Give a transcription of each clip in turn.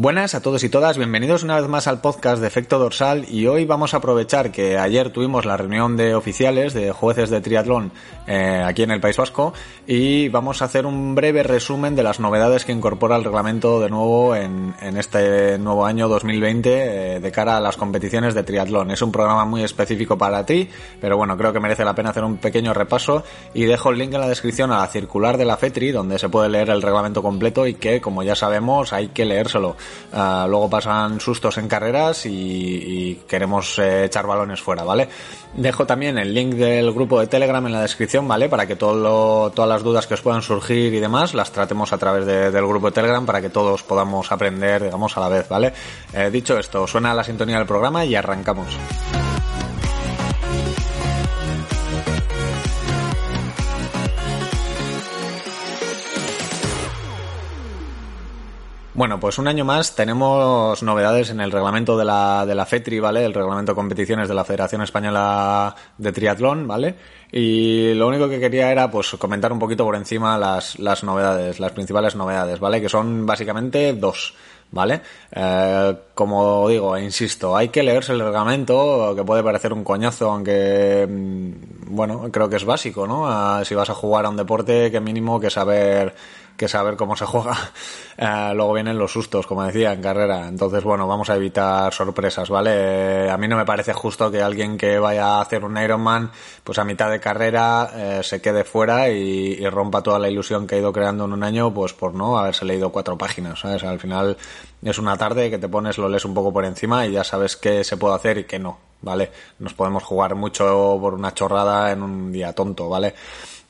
Buenas a todos y todas, bienvenidos una vez más al podcast de Efecto Dorsal y hoy vamos a aprovechar que ayer tuvimos la reunión de oficiales, de jueces de triatlón eh, aquí en el País Vasco y vamos a hacer un breve resumen de las novedades que incorpora el reglamento de nuevo en, este nuevo año 2020 eh, de cara a las competiciones de triatlón. Es un programa muy específico para ti, pero bueno, creo que merece la pena hacer un pequeño repaso y dejo el link en la descripción a la circular de la FETRI donde se puede leer el reglamento completo y que como ya sabemos hay que leérselo. Ah, luego pasan sustos en carreras y, queremos eh, echar balones fuera, ¿vale? Dejo también el link del grupo de Telegram en la descripción, ¿vale? Para que todas las dudas que os puedan surgir y demás las tratemos a través del grupo de Telegram para que todos podamos aprender, digamos, a la vez, ¿vale? Eh, dicho esto, suena la sintonía del programa y arrancamos. Bueno, pues un año más tenemos novedades en el reglamento de la, de la FETRI, ¿vale? El reglamento de competiciones de la Federación Española de Triatlón, ¿vale? Y lo único que quería era, pues, comentar un poquito por encima las, las novedades, las principales novedades, ¿vale? Que son básicamente dos. ¿vale? Eh, como digo, insisto, hay que leerse el reglamento, que puede parecer un coñazo, aunque, mm, bueno, creo que es básico, ¿no? si vas a jugar a un deporte, que mínimo que saber que saber cómo se juega. Eh, luego vienen los sustos, como decía, en carrera. Entonces, bueno, vamos a evitar sorpresas, ¿vale? a mí no me parece justo que alguien que vaya a hacer un Ironman, pues a mitad de carrera eh, se quede fuera y, rompa toda la ilusión que ha ido creando en un año, pues por no haberse leído cuatro páginas, ¿sabes? Al final es una tarde que te pones, lo lees un poco por encima y ya sabes qué se puede hacer y qué no, ¿vale? Nos podemos jugar mucho por una chorrada en un día tonto, ¿vale?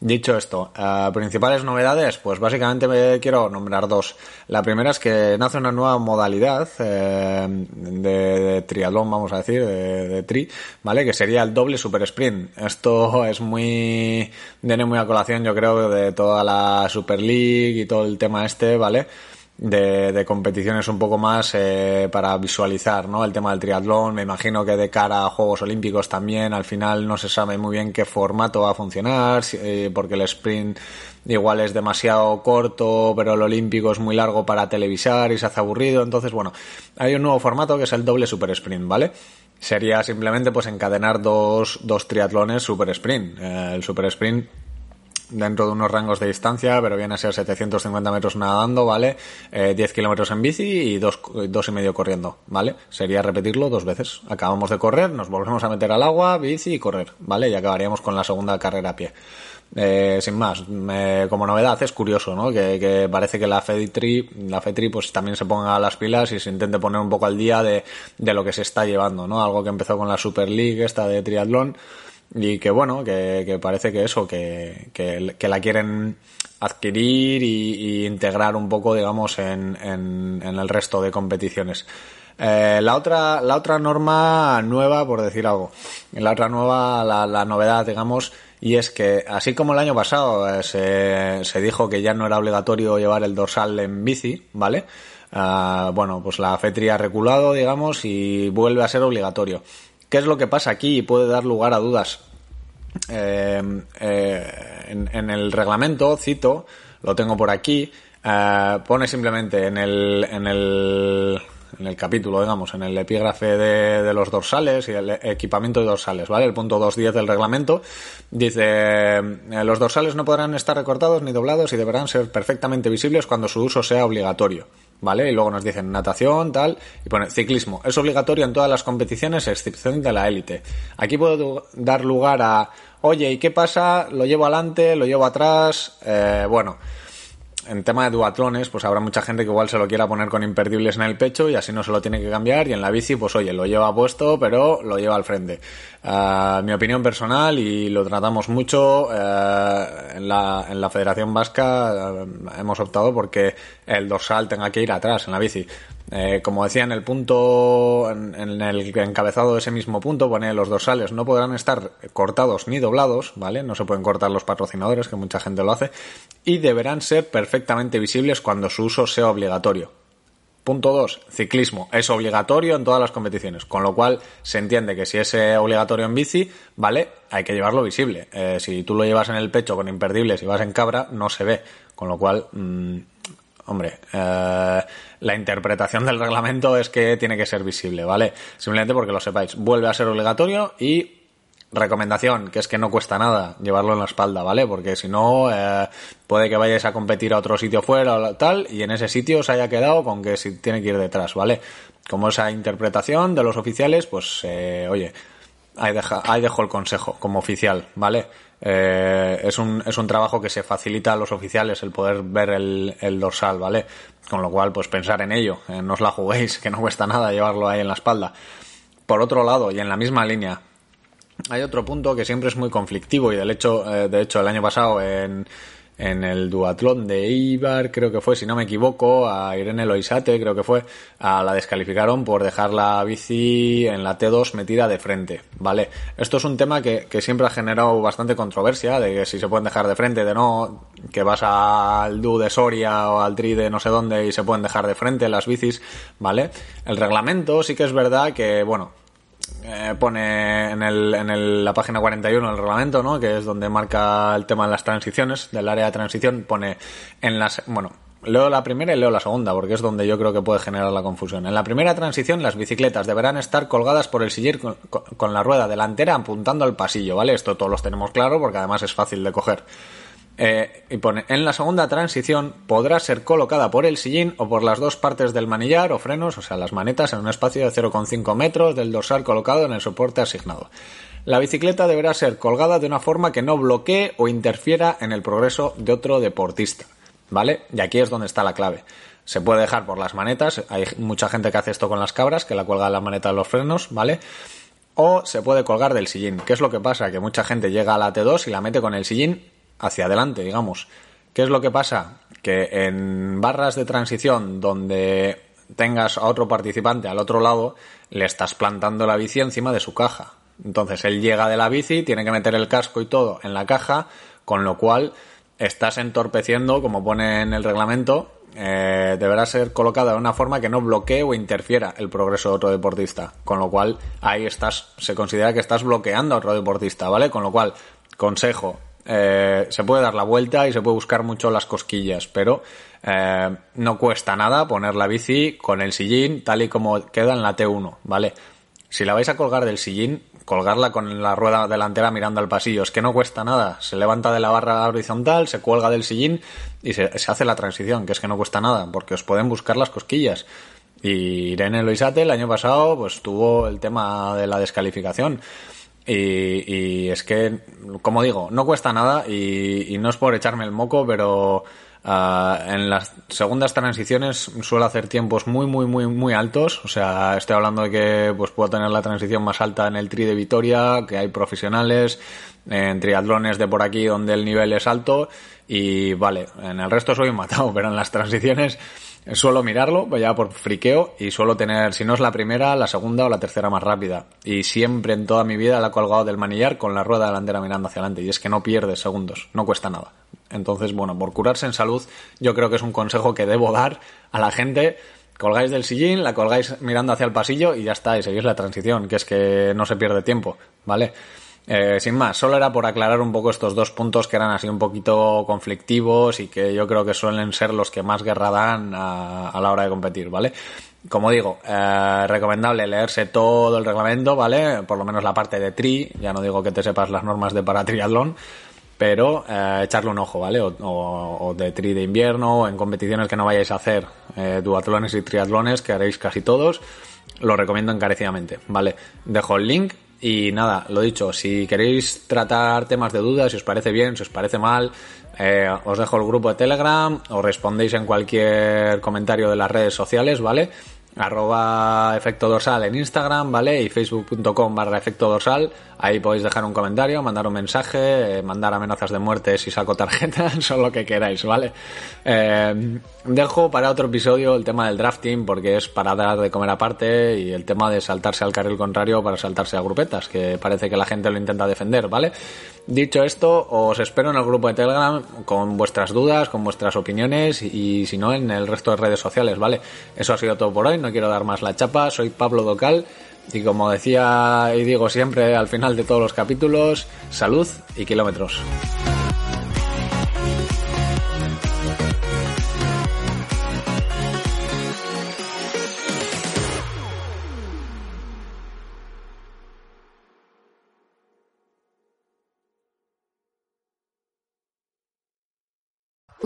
Dicho esto, eh, principales novedades, pues básicamente me quiero nombrar dos. La primera es que nace una nueva modalidad eh, de, triatlón, vamos a decir, de, tri, ¿vale? Que sería el doble super sprint. Esto es muy, viene muy a colación, yo creo, de toda la Super League y todo el tema este, ¿vale? De, de, competiciones un poco más eh, para visualizar ¿no? el tema del triatlón. Me imagino que de cara a Juegos Olímpicos también al final no se sabe muy bien qué formato va a funcionar, eh, porque el sprint igual es demasiado corto, pero el olímpico es muy largo para televisar y se hace aburrido. Entonces, bueno, hay un nuevo formato que es el doble super sprint, ¿vale? Sería simplemente pues encadenar dos, dos triatlones super sprint. Eh, el super sprint dentro de unos rangos de distancia, pero viene a ser 750 metros nadando, ¿vale? Eh, 10 kilómetros en bici y dos, dos y medio corriendo, ¿vale? Sería repetirlo dos veces. Acabamos de correr, nos volvemos a meter al agua, bici y correr, ¿vale? Y acabaríamos con la segunda carrera a pie. Eh, sin más, como novedad es curioso, ¿no? Que, parece que la FEDITRI, la FETRI pues también se ponga a las pilas y se intente poner un poco al día de, de lo que se está llevando, ¿no? Algo que empezó con la Super League, esta de triatlón, y que bueno, que, parece que eso, que, que, la quieren adquirir y, integrar un poco, digamos, en, en, el resto de competiciones. Eh, la otra, la otra norma nueva, por decir algo, la otra nueva, la, la novedad, digamos, y es que así como el año pasado eh, se, se dijo que ya no era obligatorio llevar el dorsal en bici, ¿vale? Ah, bueno, pues la FETRI ha reculado, digamos, y vuelve a ser obligatorio. ¿Qué es lo que pasa aquí y puede dar lugar a dudas? Eh, eh, en, el reglamento, cito, lo tengo por aquí, eh, pone simplemente en el, en el, en el capítulo, digamos, en el epígrafe de, los dorsales y el equipamiento de dorsales, ¿vale? El punto 2.10 del reglamento dice, los dorsales no podrán estar recortados ni doblados y deberán ser perfectamente visibles cuando su uso sea obligatorio. ¿Vale? Y luego nos dicen natación, tal, y pone ciclismo. Es obligatorio en todas las competiciones, excepción de la élite. Aquí puedo dar lugar a, oye, ¿y qué pasa? ¿Lo llevo adelante? ¿Lo llevo atrás? Eh, bueno, en tema de duatlones, pues habrá mucha gente que igual se lo quiera poner con imperdibles en el pecho y así no se lo tiene que cambiar. Y en la bici, pues oye, lo lleva puesto, pero lo lleva al frente. Uh, mi opinión personal, y lo tratamos mucho, uh, en, la, en la Federación Vasca uh, hemos optado porque el dorsal tenga que ir atrás en la bici. Eh, como decía en el punto, en, el encabezado de ese mismo punto, pone los dorsales no podrán estar cortados ni doblados, ¿vale? No se pueden cortar los patrocinadores, que mucha gente lo hace, y deberán ser perfectamente visibles cuando su uso sea obligatorio. Punto 2. Ciclismo. Es obligatorio en todas las competiciones, con lo cual se entiende que si es obligatorio en bici, ¿vale? Hay que llevarlo visible. Eh, si tú lo llevas en el pecho con imperdibles y vas en cabra, no se ve. Con lo cual, mmm, hombre, eh, la interpretación del reglamento es que tiene que ser visible, ¿vale? Simplemente porque lo sepáis. Vuelve a ser obligatorio y recomendación, que es que no cuesta nada llevarlo en la espalda, ¿vale? Porque si no, eh, puede que vayáis a competir a otro sitio fuera o tal, y en ese sitio os haya quedado con que si tiene que ir detrás, ¿vale? Como esa interpretación de los oficiales, pues, eh, oye, ahí, deja, ahí dejo el consejo como oficial, ¿vale? Eh, es, un, es un trabajo que se facilita a los oficiales el poder ver el, dorsal, ¿vale? Con lo cual, pues pensar en ello, eh, no os la juguéis, que no cuesta nada llevarlo ahí en la espalda. Por otro lado, y en la misma línea, hay otro punto que siempre es muy conflictivo y del hecho, eh, de hecho el año pasado en, en el duatlón de Ibar, creo que fue, si no me equivoco, a Irene Loisate, creo que fue, a la descalificaron por dejar la bici en la T2 metida de frente, ¿vale? Esto es un tema que, que siempre ha generado bastante controversia, de que si se pueden dejar de frente, de no, que vas al Du de Soria o al Tri de no sé dónde y se pueden dejar de frente las bicis, ¿vale? El reglamento sí que es verdad que, bueno, eh, pone en, el, en el, la página 41 del reglamento, ¿no? Que es donde marca el tema de las transiciones, del área de transición, pone en las, bueno, leo la primera y leo la segunda, porque es donde yo creo que puede generar la confusión. En la primera transición, las bicicletas deberán estar colgadas por el siller con, con, con la rueda delantera apuntando al pasillo, ¿vale? Esto todos los tenemos claro, porque además es fácil de coger. Eh, y pone, en la segunda transición podrá ser colocada por el sillín o por las dos partes del manillar o frenos, o sea, las manetas en un espacio de 0,5 metros del dorsal colocado en el soporte asignado. La bicicleta deberá ser colgada de una forma que no bloquee o interfiera en el progreso de otro deportista. ¿Vale? Y aquí es donde está la clave. Se puede dejar por las manetas, hay mucha gente que hace esto con las cabras, que la cuelga la maneta de los frenos, ¿vale? O se puede colgar del sillín. ¿Qué es lo que pasa? Que mucha gente llega a la T2 y la mete con el sillín hacia adelante, digamos. ¿Qué es lo que pasa? Que en barras de transición donde tengas a otro participante al otro lado, le estás plantando la bici encima de su caja. Entonces él llega de la bici, tiene que meter el casco y todo en la caja, con lo cual estás entorpeciendo, como pone en el reglamento, eh, deberá ser colocada de una forma que no bloquee o interfiera el progreso de otro deportista. Con lo cual, ahí estás, se considera que estás bloqueando a otro deportista, ¿vale? Con lo cual, consejo, eh, se puede dar la vuelta y se puede buscar mucho las cosquillas, pero eh, no cuesta nada poner la bici con el sillín tal y como queda en la T1, ¿vale? Si la vais a colgar del sillín, colgarla con la rueda delantera mirando al pasillo, es que no cuesta nada, se levanta de la barra horizontal, se cuelga del sillín y se, se hace la transición, que es que no cuesta nada, porque os pueden buscar las cosquillas. Y Irene Loisate el año pasado pues tuvo el tema de la descalificación. Y, y, es que, como digo, no cuesta nada y, y no es por echarme el moco, pero uh, en las segundas transiciones suelo hacer tiempos muy, muy, muy, muy altos. O sea, estoy hablando de que pues puedo tener la transición más alta en el tri de Vitoria, que hay profesionales, en triatlones de por aquí donde el nivel es alto. Y vale, en el resto soy matado, pero en las transiciones suelo mirarlo, pues ya por friqueo, y suelo tener, si no es la primera, la segunda o la tercera más rápida. Y siempre en toda mi vida la he colgado del manillar con la rueda delantera mirando hacia adelante. Y es que no pierdes segundos, no cuesta nada. Entonces, bueno, por curarse en salud, yo creo que es un consejo que debo dar a la gente. Colgáis del sillín, la colgáis mirando hacia el pasillo y ya está, y seguís la transición, que es que no se pierde tiempo, ¿vale? Eh, sin más, solo era por aclarar un poco estos dos puntos que eran así un poquito conflictivos y que yo creo que suelen ser los que más guerra dan a, la hora de competir, ¿vale? Como digo, eh, recomendable leerse todo el reglamento, ¿vale? Por lo menos la parte de tri, ya no digo que te sepas las normas de para triatlón, pero eh, echarle un ojo, ¿vale? O, o, o, de tri de invierno, o en competiciones que no vayáis a hacer, eh, duatlones y triatlones, que haréis casi todos, lo recomiendo encarecidamente, ¿vale? Dejo el link Y nada, lo dicho, si queréis tratar temas de dudas, si os parece bien, si os parece mal, eh, os dejo el grupo de Telegram, os respondéis en cualquier comentario de las redes sociales, ¿vale? Arroba efecto dorsal en Instagram, ¿vale? Y facebook.com barra efecto dorsal. Ahí podéis dejar un comentario, mandar un mensaje, eh, mandar amenazas de muerte si saco tarjetas o lo que queráis, ¿vale? Eh, dejo para otro episodio el tema del drafting porque es para dar de comer aparte y el tema de saltarse al carril contrario para saltarse a grupetas, que parece que la gente lo intenta defender, ¿vale? Dicho esto, os espero en el grupo de Telegram con vuestras dudas, con vuestras opiniones y si no en el resto de redes sociales, ¿vale? Eso ha sido todo por hoy, no quiero dar más la chapa, soy Pablo Docal y como decía y digo siempre al final de todos los capítulos, salud y kilómetros.